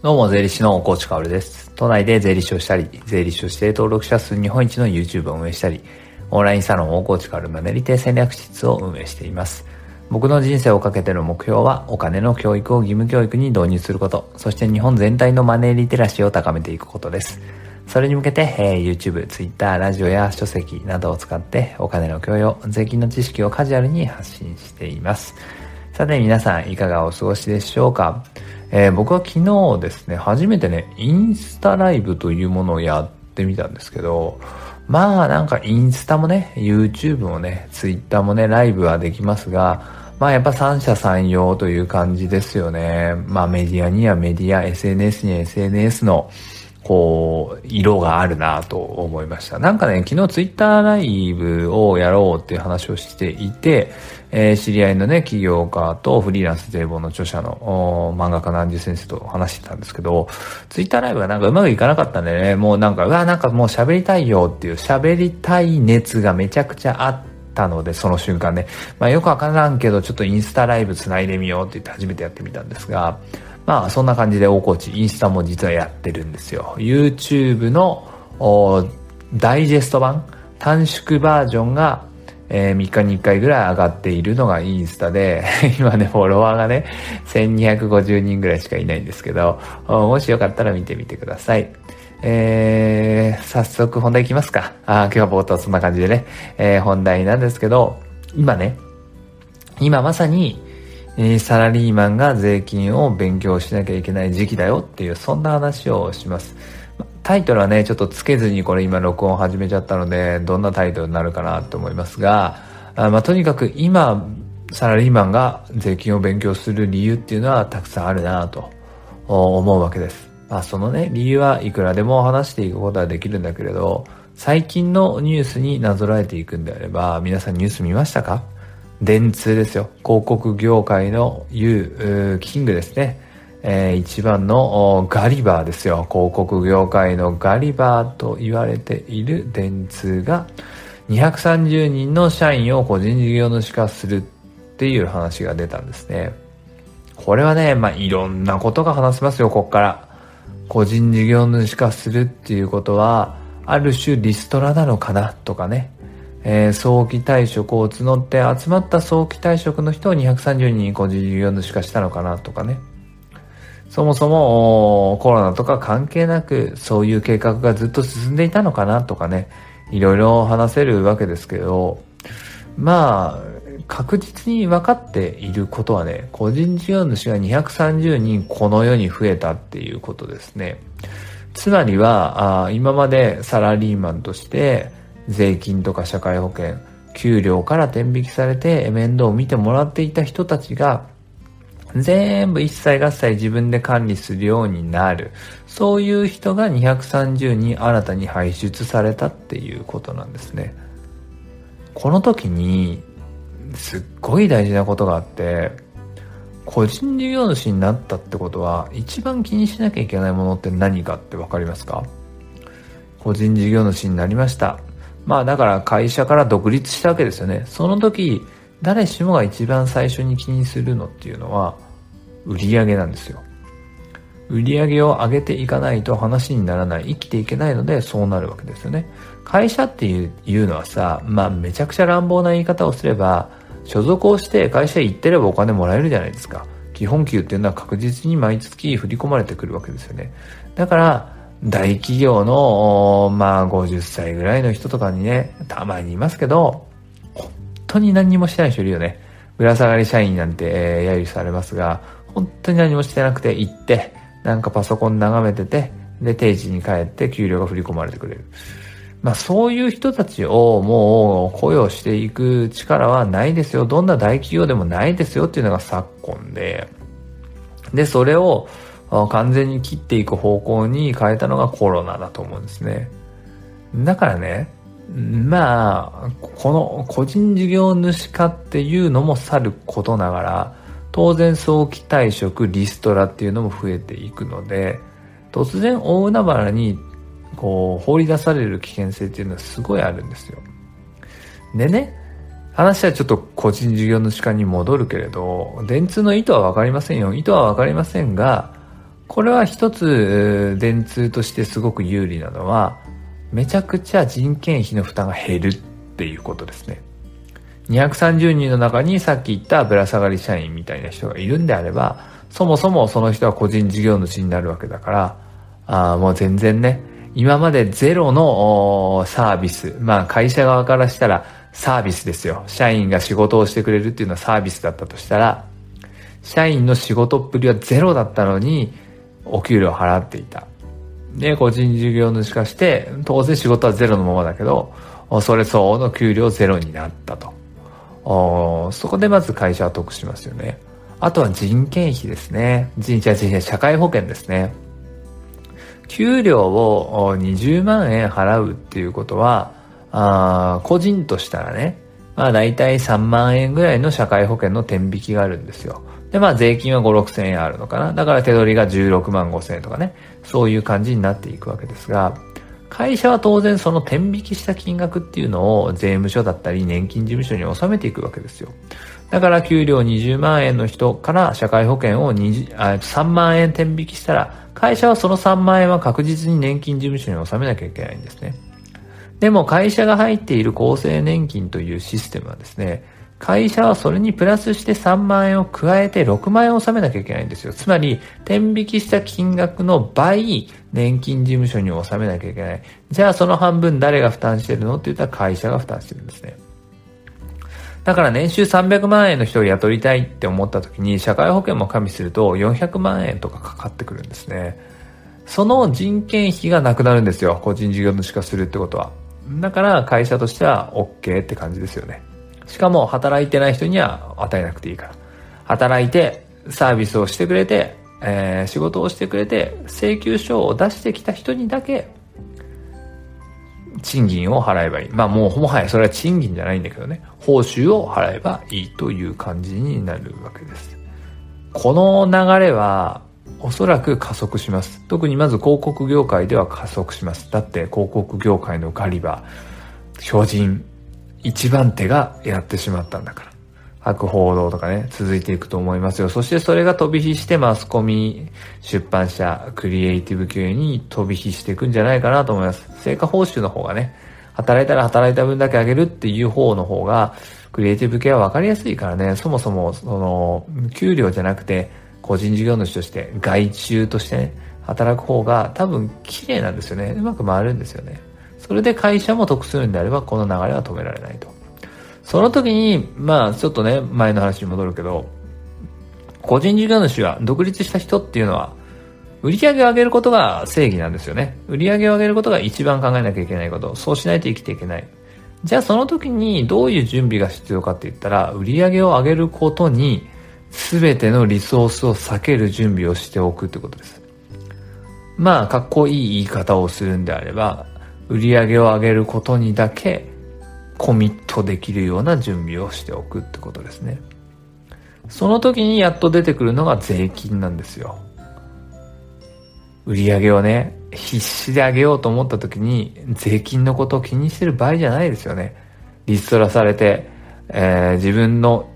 どうも、税理士の大河内かおるです。都内で税理士をしたり、税理士として登録者数日本一の YouTube を運営したり、オンラインサロン大河内かおるマネリテ戦略室を運営しています。僕の人生をかけての目標は、お金の教育を義務教育に導入すること、そして日本全体のマネーリテラシーを高めていくことです。それに向けて、えー、YouTube、Twitter、ラジオや書籍などを使ってお金の教養、税金の知識をカジュアルに発信しています。さて皆さんいかがお過ごしでしょうか？えー、僕は昨日ですね、初めてね、インスタライブというものをやってみたんですけど、まあなんかインスタもね、YouTube もね、Twitter もね、ライブはできますが、まあやっぱ三者三様という感じですよね。まあメディアにはメディア、SNS には SNS の、こう、色があるなと思いました。なんかね、昨日ツイッターライブをやろうっていう話をしていて、えー、知り合いのね、起業家とフリーランス税本の著者の漫画家南樹先生と話してたんですけど、ツイッターライブがなんかうまくいかなかったんでね、もうなんか、うわ、なんかもう喋りたいよっていう喋りたい熱がめちゃくちゃあったので、その瞬間ね。まあよくわからんけど、ちょっとインスタライブ繋いでみようって言って初めてやってみたんですが、まあそんな感じで大河内インスタも実はやってるんですよ。YouTube のダイジェスト版短縮バージョンが、えー、3日に1回ぐらい上がっているのがインスタで 今ねフォロワーがね1250人ぐらいしかいないんですけどもしよかったら見てみてください。えー、早速本題いきますか。あ今日は冒頭そんな感じでね、えー、本題なんですけど、今ね、今まさに、サラリーマンが税金を勉強しなきゃいけない時期だよっていう、そんな話をします。タイトルはね、ちょっとつけずにこれ今録音始めちゃったので、どんなタイトルになるかなと思いますが、あまあ、とにかく今、サラリーマンが税金を勉強する理由っていうのはたくさんあるなと思うわけです。まあ、そのね、理由はいくらでも話していくことはできるんだけれど、最近のニュースになぞらえていくんであれば、皆さんニュース見ましたか？電通ですよ。広告業界の U、キングですね。えー、一番のガリバーですよ。広告業界のガリバーと言われている電通が230人の社員を個人事業主化するっていう話が出たんですね。これはね、まあ、いろんなことが話せますよ、こっから。個人事業主化するっていうことは、ある種リストラなのかなとかね。えー、早期退職を募って集まった早期退職の人を230人個人事業主化したのかなとかね。そもそもコロナとか関係なくそういう計画がずっと進んでいたのかなとかね、いろいろ話せるわけですけど、まあ、確実に分かっていることはね、個人事業主が230人この世に増えたっていうことですね。つまりは、あ今までサラリーマンとして、税金とか社会保険、給料から転引きされて面倒を見てもらっていた人たちが、全部一切合切自分で管理するようになる。そういう人が230人新たに輩出されたっていうことなんですね。この時に、すっごい大事なことがあって、個人事業主になったってことは、一番気にしなきゃいけないものって何かってわかりますか？個人事業主になりました。まあだから会社から独立したわけですよね。その時、誰しもが一番最初に気にするのっていうのは、売り上げなんですよ。売り上げを上げていかないと話にならない、生きていけないのでそうなるわけですよね。会社っていういうのはさ、まあめちゃくちゃ乱暴な言い方をすれば、所属をして会社行ってればお金もらえるじゃないですか。基本給っていうのは確実に毎月振り込まれてくるわけですよね。だから、大企業の、まあ、50歳ぐらいの人とかにね、たまにいますけど、本当に何にもしてない人いるよね。ぶら下がり社員なんて、えー、揶揄されますが、本当に何もしてなくて行って、なんかパソコン眺めてて、で、定時に帰って給料が振り込まれてくれる。まあそういう人たちをもう雇用していく力はないですよ。どんな大企業でもないですよっていうのが昨今で。で、それを、完全に切っていく方向に変えたのがコロナだと思うんですね。だからね、まあ、この個人事業主化っていうのもさることながら、当然早期退職、リストラっていうのも増えていくので、突然大海原にこう放り出される危険性っていうのはすごいあるんですよ。でね、話はちょっと個人事業主化に戻るけれど、電通の意図はわかりませんよ。意図はわかりませんが、これは一つ電通としてすごく有利なのはめちゃくちゃ人件費の負担が減るっていうことですね。230人の中にさっき言ったぶら下がり社員みたいな人がいるんであればそもそもその人は個人事業主になるわけだからあもう全然ね今までゼロのサービスまあ会社側からしたらサービスですよ。社員が仕事をしてくれるっていうのはサービスだったとしたら社員の仕事っぷりはゼロだったのにお給料払っていた。で、個人事業主化して、当然仕事はゼロのままだけど、それ相応の給料ゼロになったと。そこでまず会社は得しますよね。あとは人件費ですね。人件費、社会保険ですね。給料を20万円払うっていうことは、あ個人としたらね、まあ大体3万円ぐらいの社会保険の天引きがあるんですよ。で、まあ税金は5、6千円あるのかな。だから手取りが16万5千円とかね。そういう感じになっていくわけですが、会社は当然その天引きした金額っていうのを税務署だったり年金事務所に納めていくわけですよ。だから給料20万円の人から社会保険を3万円天引きしたら、会社はその3万円は確実に年金事務所に納めなきゃいけないんですね。でも会社が入っている厚生年金というシステムはですね、会社はそれにプラスして3万円を加えて6万円を納めなきゃいけないんですよ。つまり、天引きした金額の倍、年金事務所に納めなきゃいけない。じゃあその半分誰が負担してるのって言ったら会社が負担してるんですね。だから年収300万円の人を雇いたいって思った時に社会保険も加味すると400万円とかかかってくるんですね。その人件費がなくなるんですよ。個人事業主化するってことは。だから会社としては OK って感じですよね。しかも働いてない人には与えなくていいから。働いてサービスをしてくれて、えー、仕事をしてくれて請求書を出してきた人にだけ賃金を払えばいい。まあもうもはやそれは賃金じゃないんだけどね。報酬を払えばいいという感じになるわけです。この流れはおそらく加速します。特にまず広告業界では加速します。だって広告業界のガリバー、標準、一番手がやってしまったんだから。悪報道とかね、続いていくと思いますよ。そしてそれが飛び火してマスコミ、出版社、クリエイティブ系に飛び火していくんじゃないかなと思います。成果報酬の方がね、働いたら働いた分だけあげるっていう方の方が、クリエイティブ系は分かりやすいからね、そもそも、その、給料じゃなくて、個人事業主として外注としてね、働く方が多分綺麗なんですよね。うまく回るんですよね。それで会社も得するんであれば、この流れは止められないと。その時に、まあ、ちょっとね、前の話に戻るけど、個人事業主は独立した人っていうのは、売り上げを上げることが正義なんですよね。売り上げを上げることが一番考えなきゃいけないこと。そうしないと生きていけない。じゃあその時にどういう準備が必要かって言ったら、売り上げを上げることに全てのリソースを避ける準備をしておくってことです。まあ、かっこいい言い方をするんであれば、売り上げを上げることにだけコミットできるような準備をしておくってことですね。その時にやっと出てくるのが税金なんですよ。売り上げをね、必死で上げようと思った時に税金のことを気にしてる場合じゃないですよね。リストラされて、えー、自分の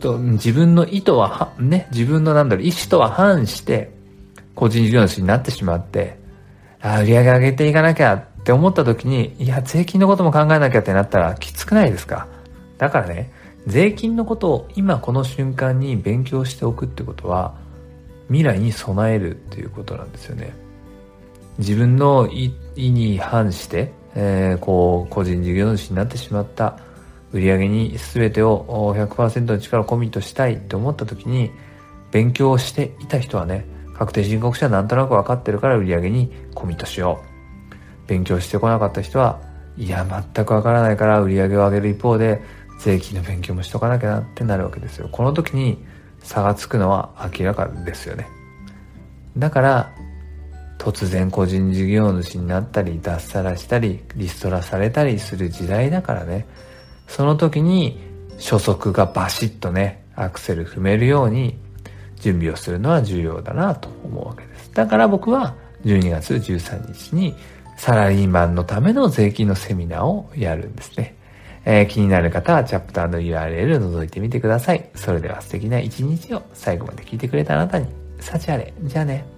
と自分の意図はね、自分のなんだろう、意思とは反して、個人事業主になってしまって、あ売り上げ上げていかなきゃって思った時に、いや、税金のことも考えなきゃってなったらきつくないですか？だからね、税金のことを今この瞬間に勉強しておくってことは、未来に備えるっていうことなんですよね。自分の意に反して、えー、こう、個人事業主になってしまった売上に全てを100%の力をコミットしたいって思った時に勉強していた人はね確定申告書はなんとなく分かってるから売り上げにコミットしよう勉強してこなかった人はいや全く分からないから売り上げを上げる一方で税金の勉強もしとかなきゃなってなるわけですよ。この時に差がつくのは明らかですよね。だから突然個人事業主になったり脱サラしたりリストラされたりする時代だからね。その時に初速がバシッとね、アクセル踏めるように準備をするのは重要だなと思うわけです。だから僕は12月13日にサラリーマンのための税金のセミナーをやるんですね。えー、気になる方はチャプターの URL 覗いてみてください。それでは素敵な一日を最後まで聞いてくれたあなたに、幸あれ。じゃあね。